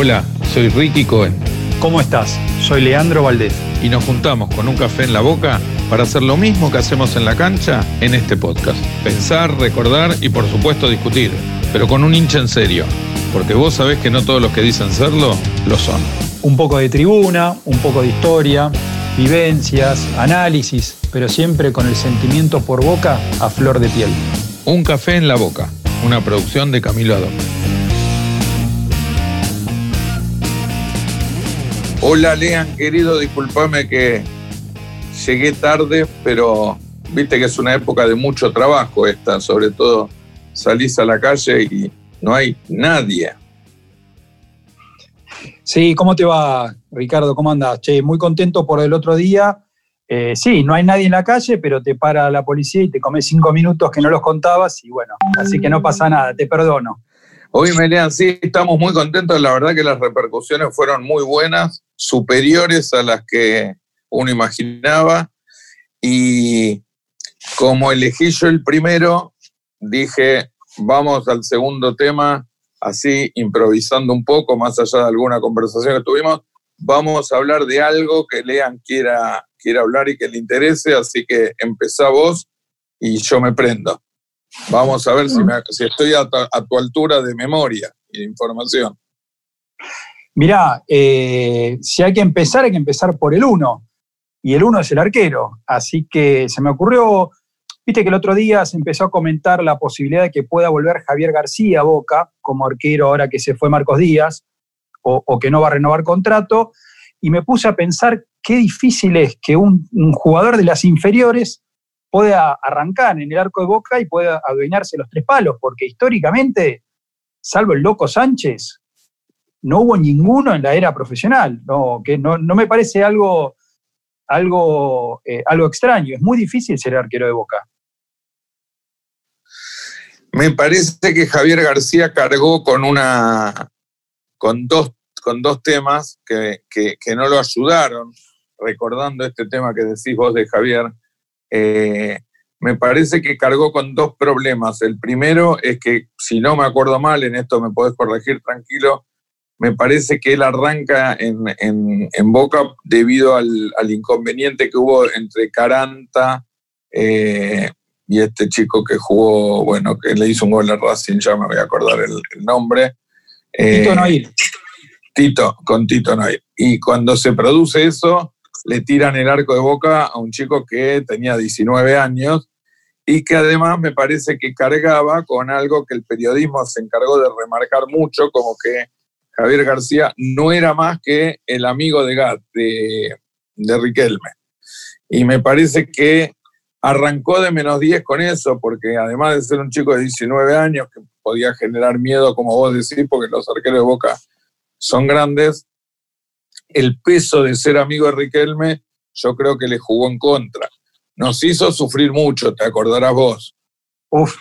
Hola, soy Ricky Cohen. ¿Cómo estás? Soy Leandro Valdés. Y nos juntamos con un café en la boca para hacer lo mismo que hacemos en la cancha en este podcast. Pensar, recordar y por supuesto discutir, pero con un hincha en serio. Porque vos sabés que no todos los que dicen serlo, lo son. Un poco de tribuna, un poco de historia, vivencias, análisis, pero siempre con el sentimiento por boca a flor de piel. Un café en la boca, una producción de Camilo Adón. Hola Lean, querido, discúlpame que llegué tarde, pero viste que es una época de mucho trabajo esta, sobre todo salís a la calle y no hay nadie. Sí, ¿cómo te va, Ricardo? ¿Cómo andas? Che, muy contento por el otro día. Eh, sí, no hay nadie en la calle, pero te para la policía y te comes cinco minutos que no los contabas y bueno, así que no pasa nada, te perdono. Hoy, Melian, sí, estamos muy contentos. La verdad que las repercusiones fueron muy buenas, superiores a las que uno imaginaba. Y como elegí yo el primero, dije, vamos al segundo tema, así improvisando un poco, más allá de alguna conversación que tuvimos. Vamos a hablar de algo que Lean quiera, quiera hablar y que le interese, así que empezá vos y yo me prendo. Vamos a ver si, estoy a, tu altura de memoria y de información. Mirá, eh, si hay que empezar, hay que empezar por el uno. Y el uno es el arquero. Así que se me ocurrió, viste que el otro día se empezó a comentar la posibilidad de que pueda volver Javier García a Boca como arquero ahora que se fue Marcos Díaz o, que no va a renovar contrato. Y me puse a pensar qué difícil es que un jugador de las inferiores pueda arrancar en el arco de Boca y pueda adueñarse los tres palos, porque históricamente, salvo el loco Sánchez, no hubo ninguno en la era profesional, no, que no, me parece algo, algo, eh, algo extraño, es muy difícil ser arquero de Boca. Me parece que Javier García cargó con una con dos, con dos temas que, que no lo ayudaron, recordando este tema que decís vos de Javier, eh, me parece que cargó con dos problemas. El primero es que, si no me acuerdo mal, en esto me podés corregir tranquilo, me parece que él arranca en, Boca debido al, inconveniente que hubo entre Caranta eh, y este chico que jugó, bueno, que le hizo un gol a Racing, ya me voy a acordar el, nombre. Eh, Tito Noir. Tito, con Tito Noir. Y cuando se produce eso, le tiran el arco de boca a un chico que tenía 19 años y que además me parece que cargaba con algo que el periodismo se encargó de remarcar mucho, como que Javier García no era más que el amigo de Gat, de, de Riquelme. Y me parece que arrancó de menos 10 con eso, porque además de ser un chico de 19 años que podía generar miedo, como vos decís, porque los arqueros de Boca son grandes, el peso de ser amigo de Riquelme, yo creo que le jugó en contra. Nos hizo sufrir mucho, te acordarás vos. Uf.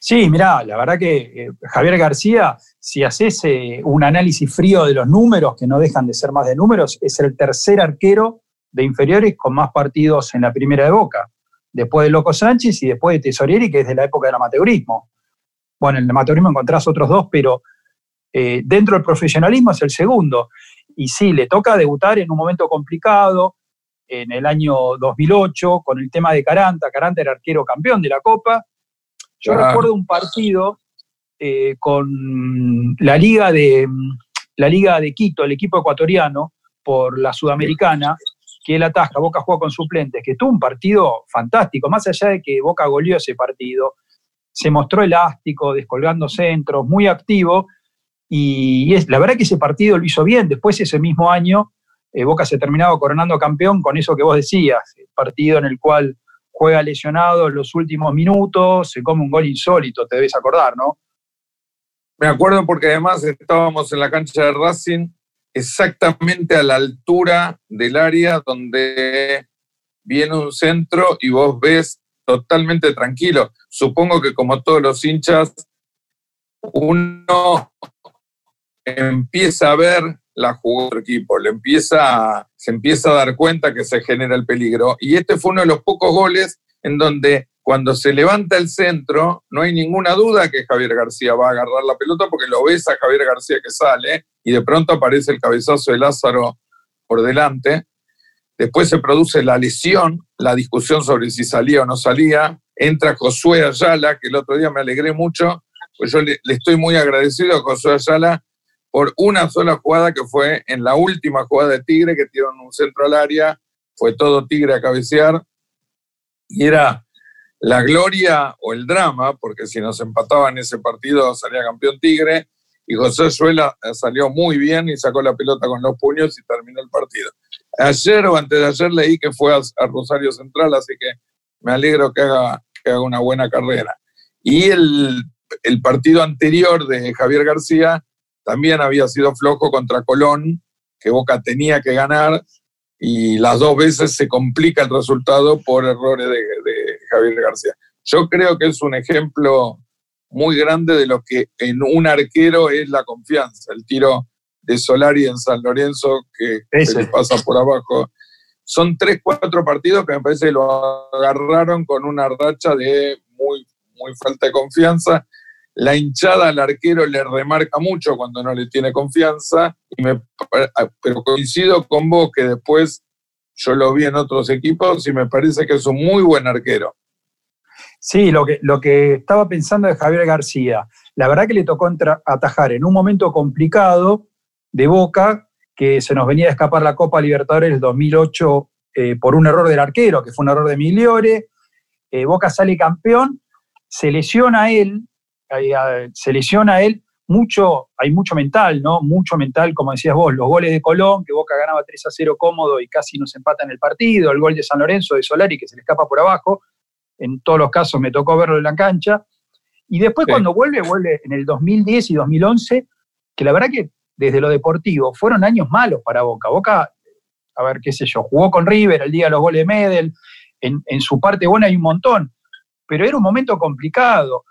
Sí, mirá, la verdad que eh, Javier García, si haces eh, un análisis frío de los números, que no dejan de ser más de números, es el tercer arquero de inferiores con más partidos en la primera de Boca, después de Loco Sánchez y después de Tesorieri, que es de la época del amateurismo. Bueno, en el amateurismo encontrás otros dos, pero eh, dentro del profesionalismo es el segundo. Y sí, le toca debutar en un momento complicado, en el año 2008, con el tema de Caranta. Caranta era arquero campeón de la Copa. Yo recuerdo un partido eh, con la Liga, de, la Liga de Quito, el equipo ecuatoriano, por la Sudamericana, que él atasca, Boca jugó con suplentes, que tuvo un partido fantástico, más allá de que Boca goleó ese partido, se mostró elástico, descolgando centros, muy activo, y es, la verdad que ese partido lo hizo bien. Después, ese mismo año, eh, Boca se terminaba coronando campeón con eso que vos decías, el partido en el cual juega lesionado en los últimos minutos, se come un gol insólito, te debes acordar, ¿no? Me acuerdo porque además estábamos en la cancha de Racing exactamente a la altura del área donde viene un centro y vos ves totalmente tranquilo. Supongo que como todos los hinchas, uno empieza a ver la jugada otro equipo, le empieza, se empieza a dar cuenta que se genera el peligro. Y este fue uno de los pocos goles en donde cuando se levanta el centro, no hay ninguna duda que Javier García va a agarrar la pelota porque lo ves a Javier García que sale y de pronto aparece el cabezazo de Lázaro por delante. Después se produce la lesión, la discusión sobre si salía o no salía. Entra Josué Ayala, que el otro día me alegré mucho, pues yo le, estoy muy agradecido a Josué Ayala por una sola jugada que fue en la última jugada de Tigre, que tiraron un centro al área, fue todo Tigre a cabecear, y era la gloria o el drama, porque si nos empataban ese partido salía campeón Tigre, y José Suela salió muy bien y sacó la pelota con los puños y terminó el partido. Ayer o antes de ayer leí que fue a, Rosario Central, así que me alegro que haga, que haga una buena carrera. Y el, el partido anterior de Javier García también había sido flojo contra Colón, que Boca tenía que ganar, y las dos veces se complica el resultado por errores de, de Javier García. Yo creo que es un ejemplo muy grande de lo que en un arquero es la confianza. El tiro de Solari en San Lorenzo que se le pasa por abajo. Son tres, cuatro partidos que me parece que lo agarraron con una racha de muy, muy falta de confianza. La hinchada al arquero le remarca mucho cuando no le tiene confianza, me, pero coincido con vos que después yo lo vi en otros equipos y me parece que es un muy buen arquero. Sí, lo que, lo que estaba pensando de Javier García, la verdad que le tocó atajar en un momento complicado de Boca, que se nos venía a escapar la Copa Libertadores del 2008 eh, por un error del arquero, que fue un error de Migliore. Eh, Boca sale campeón, se lesiona él, se lesiona él, mucho, hay mucho mental, ¿no? Mucho mental, como decías vos, los goles de Colón, que Boca ganaba 3 a 0 cómodo y casi nos empata en el partido, el gol de San Lorenzo de Solari que se le escapa por abajo, en todos los casos me tocó verlo en la cancha. Y después cuando vuelve, vuelve en el 2010 y 2011, que la verdad que desde lo deportivo fueron años malos para Boca. Boca, a ver, qué sé yo, jugó con River el día de los goles de Medel, en, en su parte buena hay un montón, pero era un momento complicado.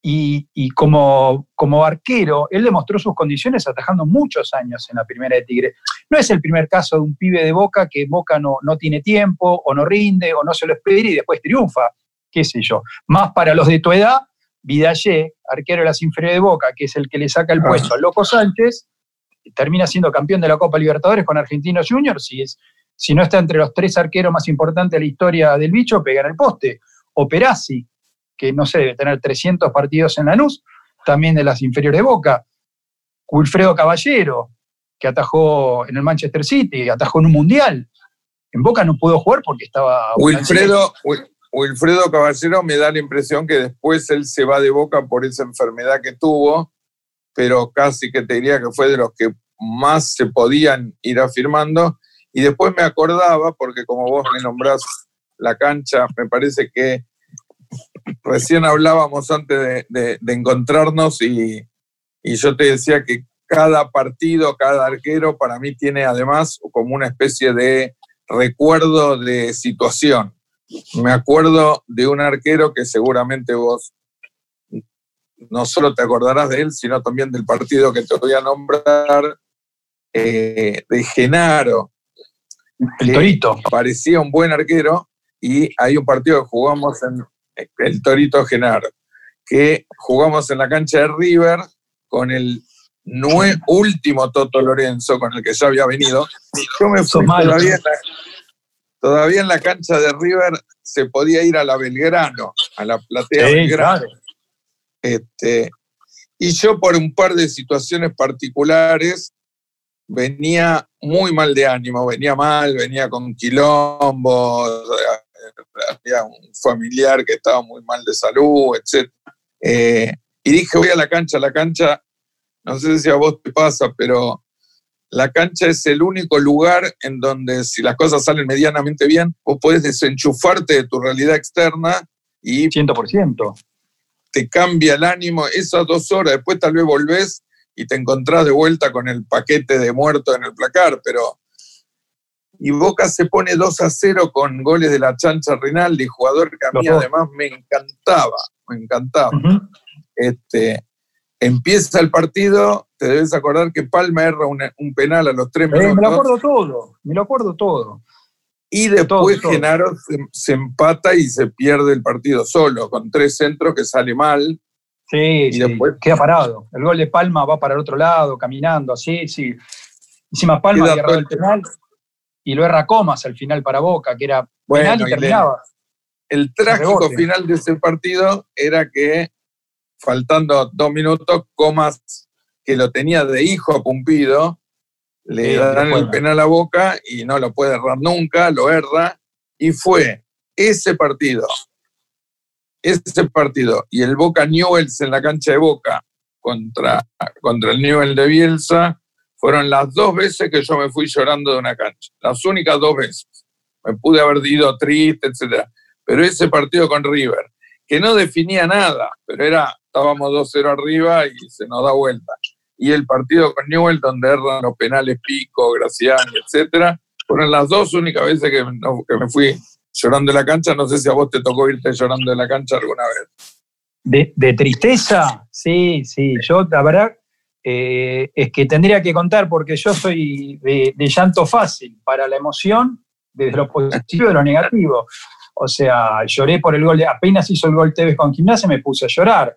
Y, y, como, como arquero, él demostró sus condiciones atajando muchos años en la primera de Tigre. No es el primer caso de un pibe de Boca que Boca no, no tiene tiempo, o no rinde, o no se lo espera y después triunfa, qué sé yo. Más para los de tu edad, Vidallé, arquero de las inferiores de Boca, que es el que le saca el puesto al Loco Sánchez, termina siendo campeón de la Copa Libertadores con Argentinos Juniors, si, es, si no está entre los tres arqueros más importantes de la historia del bicho, pega en el poste. O Perazzi, que no sé, debe tener 300 partidos en Lanús, también de las inferiores de Boca. Wilfredo Caballero, que atajó en el Manchester City, atajó en un mundial. En Boca no pudo jugar porque estaba. Wilfredo, Wilfredo Caballero me da la impresión que después él se va de Boca por esa enfermedad que tuvo, pero casi que te diría que fue de los que más se podían ir afirmando. Y después me acordaba, porque como vos me nombrás la cancha, me parece que recién hablábamos antes de, encontrarnos y, yo te decía que cada partido, cada arquero para mí tiene además como una especie de recuerdo de situación. Me acuerdo de un arquero que seguramente vos no solo te acordarás de él, sino también del partido que te voy a nombrar, eh, de Genaro. El Torito. Parecía un buen arquero y hay un partido que jugamos en, el Torito Genaro, que jugamos en la cancha de River con el último Toto Lorenzo, con el que ya había venido. Yo me fui todavía en, la, todavía en la cancha de River se podía ir a la Belgrano, a la platea Belgrano. Este, y yo por un par de situaciones particulares venía muy mal de ánimo, venía mal, venía con quilombo, había un familiar que estaba muy mal de salud, etc. Eh, y dije, voy a la cancha, la cancha, no sé si a vos te pasa, pero la cancha es el único lugar en donde si las cosas salen medianamente bien, vos podés desenchufarte de tu realidad externa y... 100%. Te cambia el ánimo esas dos horas, después tal vez volvés y te encontrás de vuelta con el paquete de muerto en el placar, pero y Boca se pone 2 a 0 con goles de la chancha Rinaldi, jugador que a mí además me encantaba, me encantaba. este, empieza el partido, te debes acordar que Palma erra un penal a los tres minutos. me lo acuerdo todo, me lo acuerdo todo. Y después Genaro se, empata y se pierde el partido solo, con tres centros que sale mal. Sí, y después queda parado. El gol de Palma va para el otro lado, caminando, así, sí. Encima Palma agarró el penal y lo erra Comas al final para Boca, que era penal y terminaba. El, trágico final de ese partido era que, faltando dos minutos, Comas, que lo tenía de hijo a Pumpido, le dan el penal a Boca y no lo puede errar nunca, lo erra, y fue ese partido, ese partido, y el Boca Newells en la cancha de Boca contra, contra el Newell de Bielsa, fueron las dos veces que yo me fui llorando de una cancha, las únicas dos veces. Me pude haber ido triste, etc. Pero ese partido con River, que no definía nada, pero era, estábamos 2-0 arriba y se nos da vuelta y el partido con Newell, donde erran los penales Pico, Graciani, etcétera, fueron las dos únicas veces que, me fui llorando de la cancha. No sé si a vos te tocó irte llorando de la cancha alguna vez. De, tristeza, sí, sí. Yo, la verdad, eh, es que tendría que contar porque yo soy de, llanto fácil para la emoción, desde lo positivo y lo negativo. O sea, lloré por el gol, apenas hizo el gol Tevez con gimnasia, me puse a llorar.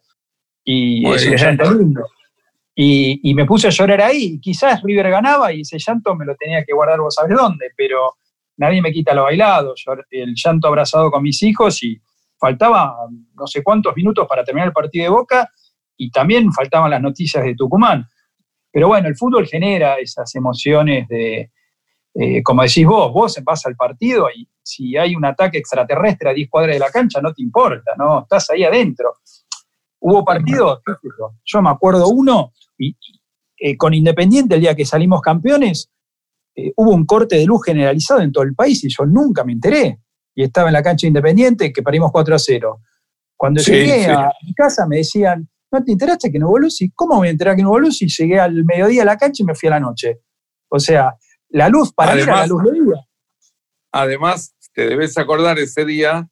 Y es un llanto lindo. Y, me puse a llorar ahí. Quizás River ganaba y ese llanto me lo tenía que guardar vos sabés dónde, pero nadie me quita lo bailado. el llanto abrazado con mis hijos y faltaba no sé cuántos minutos para terminar el partido de Boca y también faltaban las noticias de Tucumán. Pero bueno, el fútbol genera esas emociones de, eh, como decís vos, vos vas al partido y si hay un ataque extraterrestre a 10 cuadras de la cancha, no te importa, ¿no? Estás ahí adentro. Hubo partidos, yo me acuerdo uno y, eh, con Independiente, el día que salimos campeones, eh, hubo un corte de luz generalizado en todo el país y yo nunca me enteré. Y estaba en la cancha Independiente que parimos 4 a 0. Cuando llegué a mi casa me decían, ¿no te enteraste que no luz? ¿Y cómo me enterar que no luz? Y llegué al mediodía a la cancha y me fui a la noche. O sea, la luz para mí era la luz de día. Además, te debes acordar ese día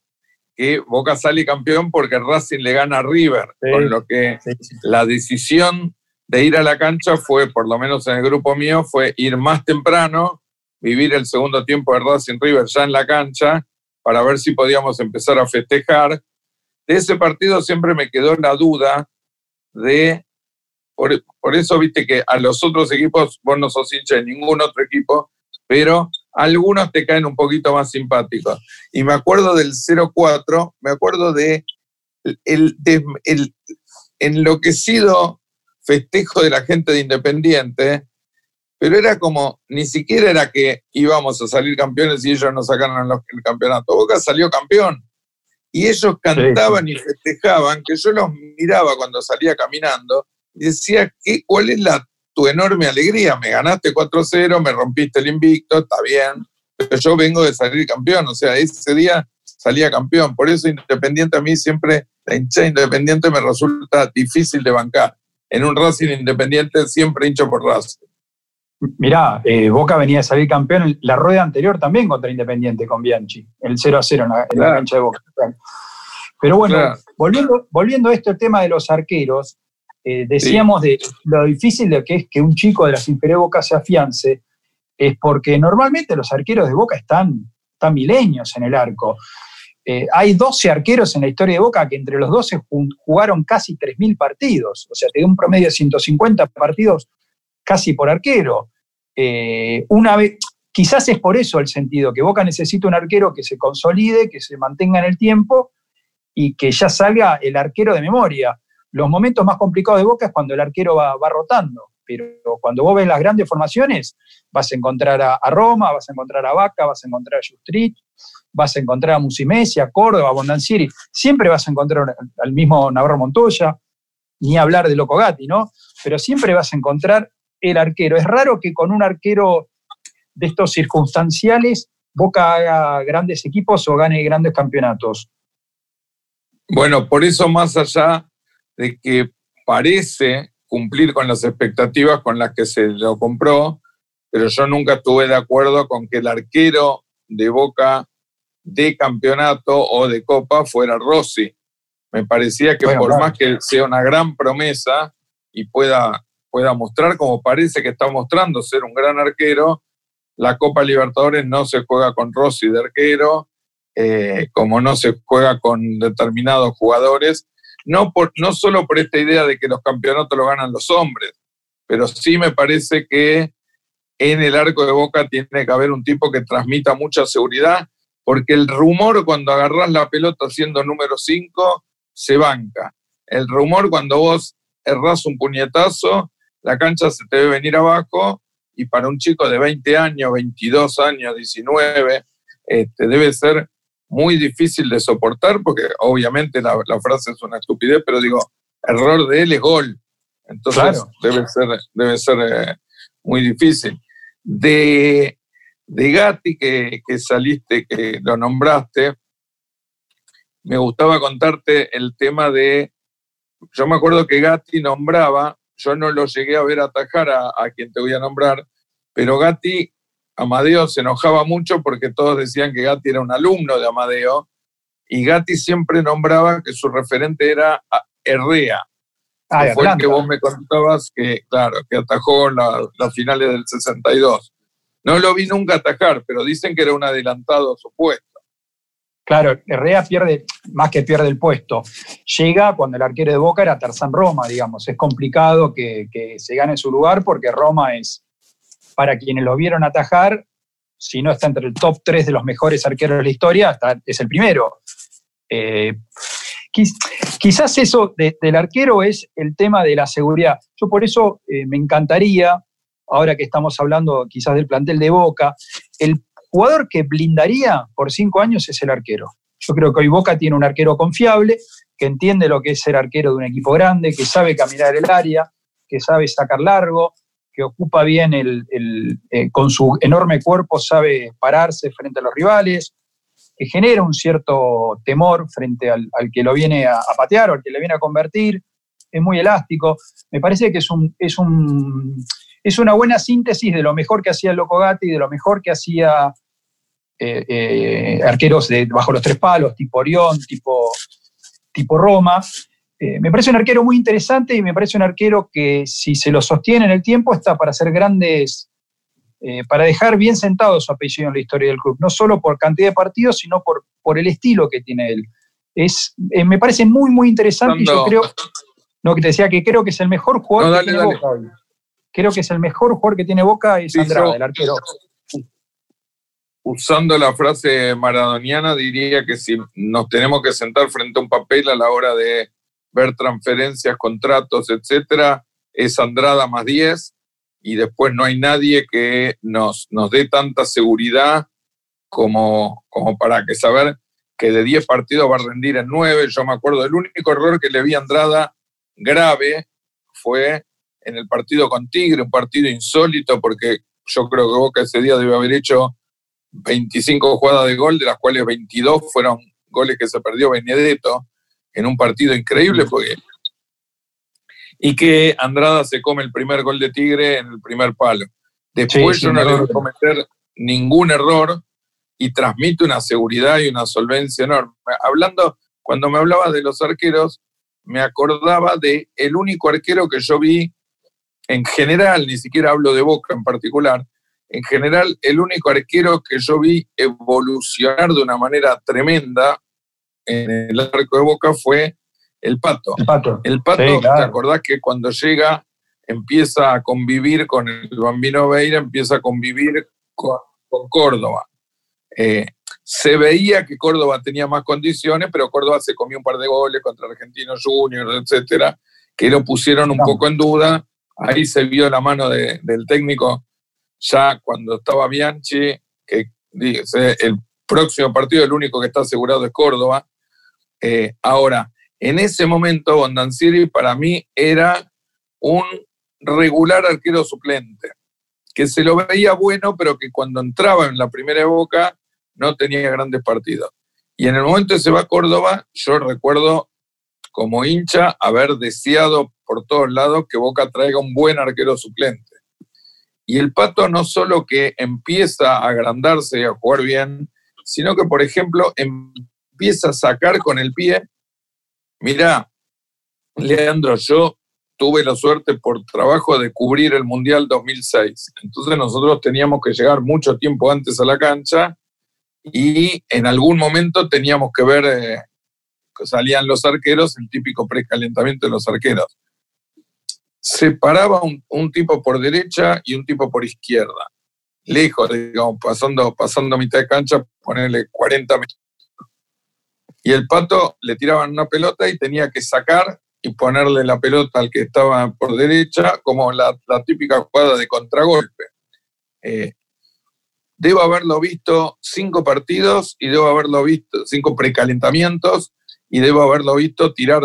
que Boca sale campeón porque Racing le gana a River, con lo que la decisión de ir a la cancha fue, por lo menos en el grupo mío, fue ir más temprano, vivir el segundo tiempo de Racing River ya en la cancha, para ver si podíamos empezar a festejar. De ese partido siempre me quedó la duda de, por, eso viste que a los otros equipos vos no sos hincha de ningún otro equipo, pero algunos te caen un poquito más simpáticos. Y me acuerdo del 0-4, me acuerdo de el, el enloquecido festejo de la gente de Independiente, pero era como, ni siquiera era que íbamos a salir campeones y ellos nos sacaron el campeonato. Boca salió campeón. Y ellos cantaban y festejaban, que yo los miraba cuando salía caminando y decía, ¿qué, ¿cuál es la, tu enorme alegría? Me ganaste 4-0, me rompiste el invicto, está bien, pero yo vengo de salir campeón. O sea, ese día salía campeón. Por eso Independiente a mí siempre, la hincha Independiente me resulta difícil de bancar en un Racing Independiente siempre hincho por Racing. Mirá, eh, Boca venía a salir campeón la rueda anterior también contra Independiente con Bianchi, el 0 a 0 en la, cancha de Boca. Pero bueno, volviendo, volviendo a esto, el tema de los arqueros, eh, decíamos de lo difícil de que es que un chico de las inferiores Boca se afiance, es porque normalmente los arqueros de Boca están, están milenios en el arco. Eh, hay 12 arqueros en la historia de Boca que entre los 12 jugaron casi 3.000 partidos, o sea, tiene un promedio de 150 partidos casi por arquero. Eh, una vez, quizás es por eso el sentido, que Boca necesita un arquero que se consolide, que se mantenga en el tiempo y que ya salga el arquero de memoria. Los momentos más complicados de Boca es cuando el arquero va, rotando, pero cuando vos ves las grandes formaciones, vas a encontrar a, Roma, vas a encontrar a Vaca, vas a encontrar a Justrit, vas a encontrar a Musimesia, a Córdoba, a Bondancieri, siempre vas a encontrar al mismo Navarro Montoya, ni hablar de Loco Gatti, ¿no? Pero siempre vas a encontrar el arquero. Es raro que con un arquero de estos circunstanciales Boca haga grandes equipos o gane grandes campeonatos. Bueno, por eso más allá de que parece cumplir con las expectativas con las que se lo compró, pero yo nunca estuve de acuerdo con que el arquero de Boca de campeonato o de copa fuera Rossi. Me parecía que por más que sea una gran promesa y pueda, pueda mostrar como parece que está mostrando ser un gran arquero, la Copa Libertadores no se juega con Rossi de arquero, eh, como no se juega con determinados jugadores, no, por, no solo por esta idea de que los campeonatos lo ganan los hombres, pero sí me parece que en el arco de boca tiene que haber un tipo que transmita mucha seguridad, porque el rumor cuando agarras la pelota siendo número 5 se banca. El rumor cuando vos errás un puñetazo, la cancha se te debe venir abajo y para un chico de 20 años, 22 años, 19, este, debe ser muy difícil de soportar porque obviamente la, frase es una estupidez, pero digo, error de él es gol. Entonces debe ser, debe ser eh, muy difícil. De, de Gatti, que, que saliste, que lo nombraste, me gustaba contarte el tema de, yo me acuerdo que Gatti nombraba, yo no lo llegué a ver atajar a, a quien te voy a nombrar, pero Gatti, Amadeo se enojaba mucho porque todos decían que Gatti era un alumno de Amadeo, y Gatti siempre nombraba que su referente era Herrea. Ah, fue el que vos me contabas que, claro, que atajó las finales del 62. No lo vi nunca atajar, pero dicen que era un adelantado a su puesto. Claro, Herrera pierde, más que pierde el puesto, llega cuando el arquero de Boca era Tarzán Roma, digamos. Es complicado que, se gane su lugar porque Roma es, para quienes lo vieron atajar, si no está entre el top 3 de los mejores arqueros de la historia, es el primero. Eh, quizás eso del arquero es el tema de la seguridad. Yo por eso eh, me encantaría, ahora que estamos hablando quizás del plantel de Boca, el jugador que blindaría por cinco años es el arquero. Yo creo que hoy Boca tiene un arquero confiable, que entiende lo que es ser arquero de un equipo grande, que sabe caminar el área, que sabe sacar largo, que ocupa bien el, eh, con su enorme cuerpo, sabe pararse frente a los rivales, que genera un cierto temor frente al, que lo viene a, patear o al que le viene a convertir, es muy elástico. Me parece que es, un, es, un, es una buena síntesis de lo mejor que hacía el Loco Gatti, de lo mejor que hacía eh, eh, arqueros de, bajo los tres palos, tipo Orión, tipo, tipo Roma. Eh, me parece un arquero muy interesante y me parece un arquero que si se lo sostiene en el tiempo está para hacer grandes para dejar bien sentado su apellido en la historia del club, no solo por cantidad de partidos, sino por, por el estilo que tiene él. Es, me parece muy, muy interesante y yo creo, no, que te decía que creo que es el mejor jugador que tiene Boca Creo que es el mejor jugador que tiene Boca es Andrade, el arquero. Usando la frase maradoniana, diría que si nos tenemos que sentar frente a un papel a la hora de ver transferencias, contratos, etcétera, es Andrada más 10 y después no hay nadie que nos, nos dé tanta seguridad como, como para que saber que de 10 partidos va a rendir en 9. Yo me acuerdo, el único error que le vi a Andrada grave fue en el partido con Tigre, un partido insólito, porque yo creo que Boca ese día debe haber hecho 25 jugadas de gol, de las cuales 22 fueron goles que se perdió Benedetto en un partido increíble, porque y que Andrada se come el primer gol de Tigre en el primer palo. Después yo no le voy a cometer ningún error y transmite una seguridad y una solvencia enorme. Hablando, cuando me hablaba de los arqueros, me acordaba de el único arquero que yo vi en general, ni siquiera hablo de Boca en particular, en general el único arquero que yo vi evolucionar de una manera tremenda en el arco de Boca fue el pato. El pato. El pato, ¿te acordás que cuando llega empieza a convivir con el bambino Veira, empieza a convivir con, Córdoba? Eh, se veía que Córdoba tenía más condiciones, pero Córdoba se comió un par de goles contra Argentinos Juniors, etcétera, que lo pusieron un poco en duda. Ahí se vio la mano del técnico ya cuando estaba Bianchi, que dice, el próximo partido, el único que está asegurado es Córdoba. Eh, ahora, en ese momento, Bondancieri para mí era un regular arquero suplente, que se lo veía bueno, pero que cuando entraba en la primera boca no tenía grandes partidos. Y en el momento que se va a Córdoba, yo recuerdo como hincha haber deseado por todos lados que Boca traiga un buen arquero suplente. Y el Pato no solo que empieza a agrandarse y a jugar bien, sino que, por ejemplo, empieza a sacar con el pie Mira, Leandro, yo tuve la suerte por trabajo de cubrir el Mundial 2006. Entonces nosotros teníamos que llegar mucho tiempo antes a la cancha y en algún momento teníamos que ver eh, que salían los arqueros, el típico precalentamiento de los arqueros. Se paraba un, tipo por derecha y un tipo por izquierda, lejos, digamos, pasando, pasando mitad de cancha, ponerle 40 metros. Y el pato le tiraban una pelota y tenía que sacar y ponerle la pelota al que estaba por derecha, como la, típica jugada de contragolpe. Eh, debo haberlo visto cinco partidos y debo haberlo visto cinco precalentamientos y debo haberlo visto tirar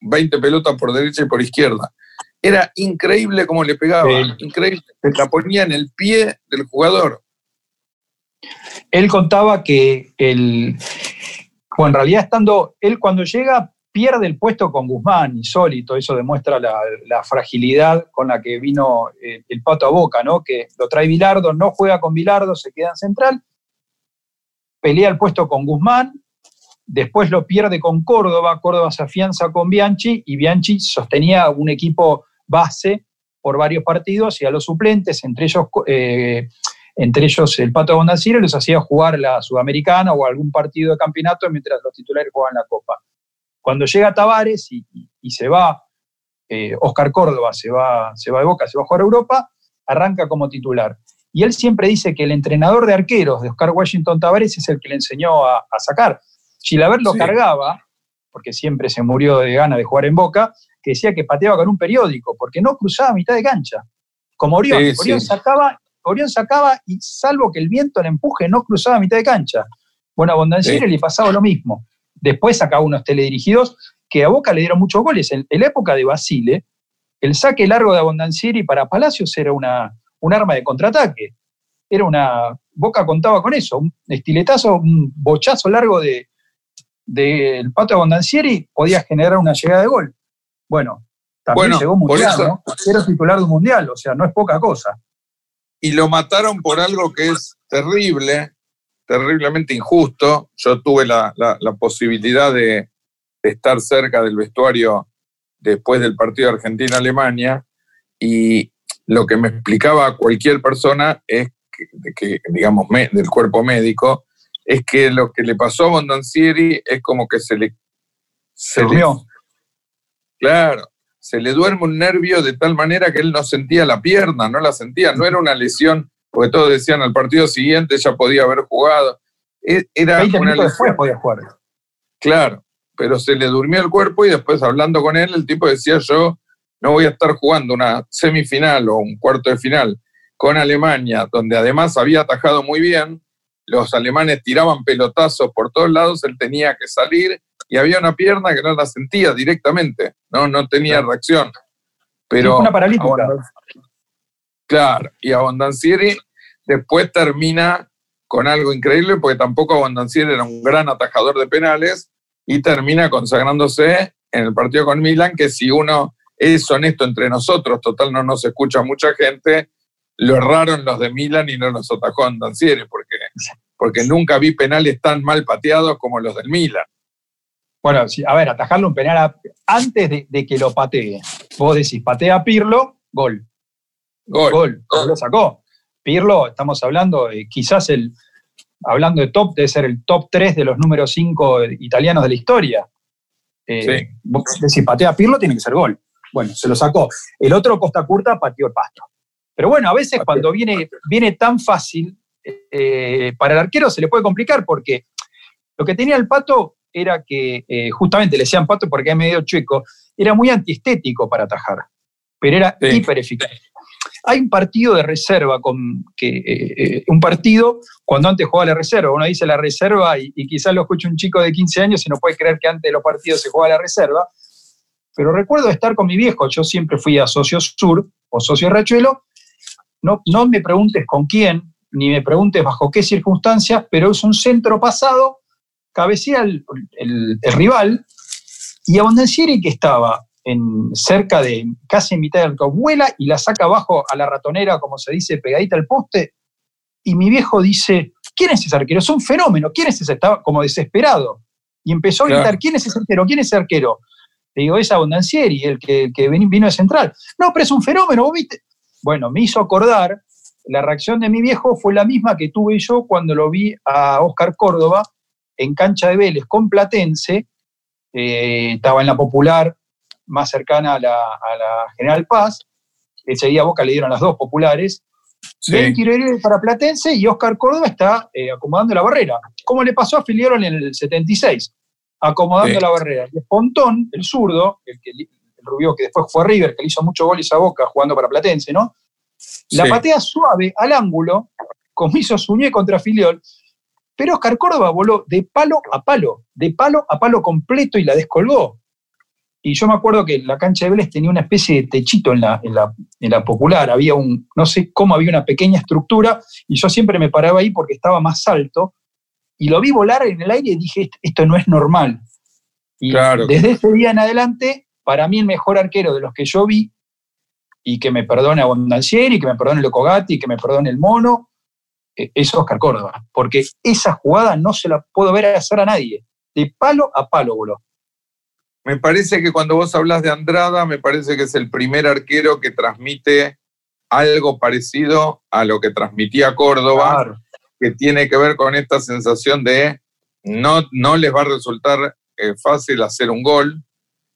20 pelotas por derecha y por izquierda. Era increíble cómo le pegaba, increíble. La ponía en el pie del jugador. Él contaba que el, bueno, en realidad estando, él cuando llega pierde el puesto con Guzmán, insólito, eso demuestra la, fragilidad con la que vino eh, el, pato a boca, ¿no? Que lo trae Vilardo, no juega con Vilardo, se queda en central, pelea el puesto con Guzmán, después lo pierde con Córdoba, Córdoba se afianza con Bianchi y Bianchi sostenía un equipo base por varios partidos y a los suplentes, entre ellos, eh, entre ellos el Pato Bondanciero, los hacía jugar la Sudamericana o algún partido de campeonato mientras los titulares jugaban la Copa. Cuando llega Tavares y, se va, eh, Oscar Córdoba se va, se va de Boca, se va a jugar a Europa, arranca como titular. Y él siempre dice que el entrenador de arqueros de Oscar Washington Tavares es el que le enseñó a, sacar. Chilaver lo cargaba, porque siempre se murió de gana de jugar en Boca, que decía que pateaba con un periódico, porque no cruzaba mitad de cancha. Como Orión, Orión, sacaba, Orión sacaba y salvo que el viento le empuje, no cruzaba mitad de cancha. Bueno, a Bondancieri le pasaba lo mismo. Después sacaba unos teledirigidos que a Boca le dieron muchos goles. En, la época de Basile, el saque largo de Abondancieri para Palacios era una, un arma de contraataque. Era una. Boca contaba con eso, un estiletazo, un bochazo largo del de, de pato Abondancieri podía generar una llegada de gol. Bueno, también llegó mundial, ¿no? Era titular de un mundial, o sea, no es poca cosa. Y lo mataron por algo que es terrible, terriblemente injusto. Yo tuve la, posibilidad de, estar cerca del vestuario después del partido Argentina-Alemania y lo que me explicaba cualquier persona es que, digamos, del cuerpo médico, es que lo que le pasó a Bondancieri es como que se le... Se, durmió. Claro, se le duerme un nervio de tal manera que él no sentía la pierna, no la sentía, no era una lesión porque todos decían al partido siguiente ya podía haber jugado. E, era 20 minutos después podía jugar. Claro, pero se le durmió el cuerpo y después hablando con él, el tipo decía yo no voy a estar jugando una semifinal o un cuarto de final con Alemania, donde además había atajado muy bien, los alemanes tiraban pelotazos por todos lados, él tenía que salir y había una pierna que no la sentía directamente, no, no tenía reacción. Pero, una paralítica. Claro, y Abondancieri después termina con algo increíble, porque tampoco Abondancieri era un gran atajador de penales, y termina consagrándose en el partido con Milan, que si uno es honesto entre nosotros, total no nos escucha mucha gente, lo erraron los de Milan y no los atajó Abondancieri, porque, porque nunca vi penales tan mal pateados como los del Milan. Bueno, a ver, atajarle un penal antes de, de, que lo patee. Vos decís, patea Pirlo, gol. Gol. Lo sacó. Pirlo, estamos hablando, quizás el, hablando de top, debe ser el top 3 de los números 5 italianos de la historia. Eh, Si patea Pirlo, tiene que ser gol. Bueno, se lo sacó. El otro Costa Curta pateó el pasto. Pero bueno, a veces cuando viene, viene tan fácil, eh, para el arquero se le puede complicar porque lo que tenía el pato era que, eh, justamente le decían pato porque es medio chueco, era muy antiestético para atajar, pero era hiper eficaz. Hay un partido de reserva, con, que, eh, eh, un partido cuando antes jugaba la reserva. Uno dice la reserva y, quizás lo escuche un chico de 15 años y no puede creer que antes de los partidos se jugaba la reserva. Pero recuerdo estar con mi viejo, yo siempre fui a Socio Sur o Socio Rachuelo. No, no me preguntes con quién, ni me preguntes bajo qué circunstancias, pero es un centro pasado, cabecea el, el, el rival, y Abondancieri que estaba en cerca de casi en mitad del vuela y la saca abajo a la ratonera, como se dice, pegadita al poste. Y mi viejo dice, ¿quién es ese arquero? Es un fenómeno, ¿quién es ese? Estaba como desesperado. Y empezó a gritar, ¿quién es ese arquero? ¿Quién es ese arquero? Le digo, es Abondancieri, el que, que vino de Central. No, pero es un fenómeno, vos viste. Bueno, me hizo acordar, la reacción de mi viejo fue la misma que tuve yo cuando lo vi a Oscar Córdoba en cancha de Vélez con Platense, eh, estaba en la popular más cercana a la, General Paz, ese día Boca le dieron las dos populares, sí. para Platense y Oscar Córdoba está eh, acomodando la barrera, como le pasó a Filiero en el 76, acomodando la barrera. Y Pontón, el zurdo, el, que, el rubio que después fue River, que le hizo muchos goles a Boca jugando para Platense, ¿no? La patea suave al ángulo, como hizo Suñé contra Filiol, pero Oscar Córdoba voló de palo a palo, de palo a palo completo y la descolgó. Y yo me acuerdo que la cancha de Vélez tenía una especie de techito en la, en la, popular, había un, no sé cómo, había una pequeña estructura y yo siempre me paraba ahí porque estaba más alto y lo vi volar en el aire y dije, esto no es normal. Y desde ese día en adelante, para mí el mejor arquero de los que yo vi, y que me perdone Abondancieri, que me perdone Locogatti, que me perdone el Mono, es Oscar Córdoba, porque esa jugada no se la puedo ver hacer a nadie, de palo a palo, boludo. Me parece que cuando vos hablas de Andrada, me parece que es el primer arquero que transmite algo parecido a lo que transmitía Córdoba, que tiene que ver con esta sensación de no, no les va a resultar eh, fácil hacer un gol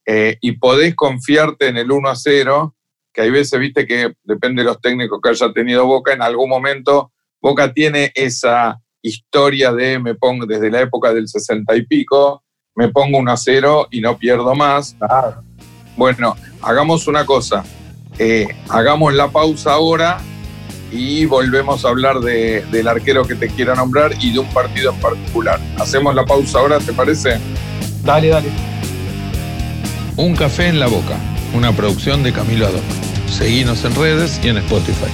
eh, y podés confiarte en el 1 a 0, que hay veces, viste, que depende de los técnicos que haya tenido Boca, en algún momento Boca tiene esa historia de me pongo desde la época del 60 y pico, me pongo un a cero y no pierdo más. Bueno, hagamos una cosa, eh, hagamos la pausa ahora y volvemos a hablar del arquero que te quiero nombrar y de un partido en particular. Hacemos la pausa ahora, ¿te parece? Dale, dale. Un café en la boca, una producción de Camilo Adón. Seguinos en redes y en Spotify.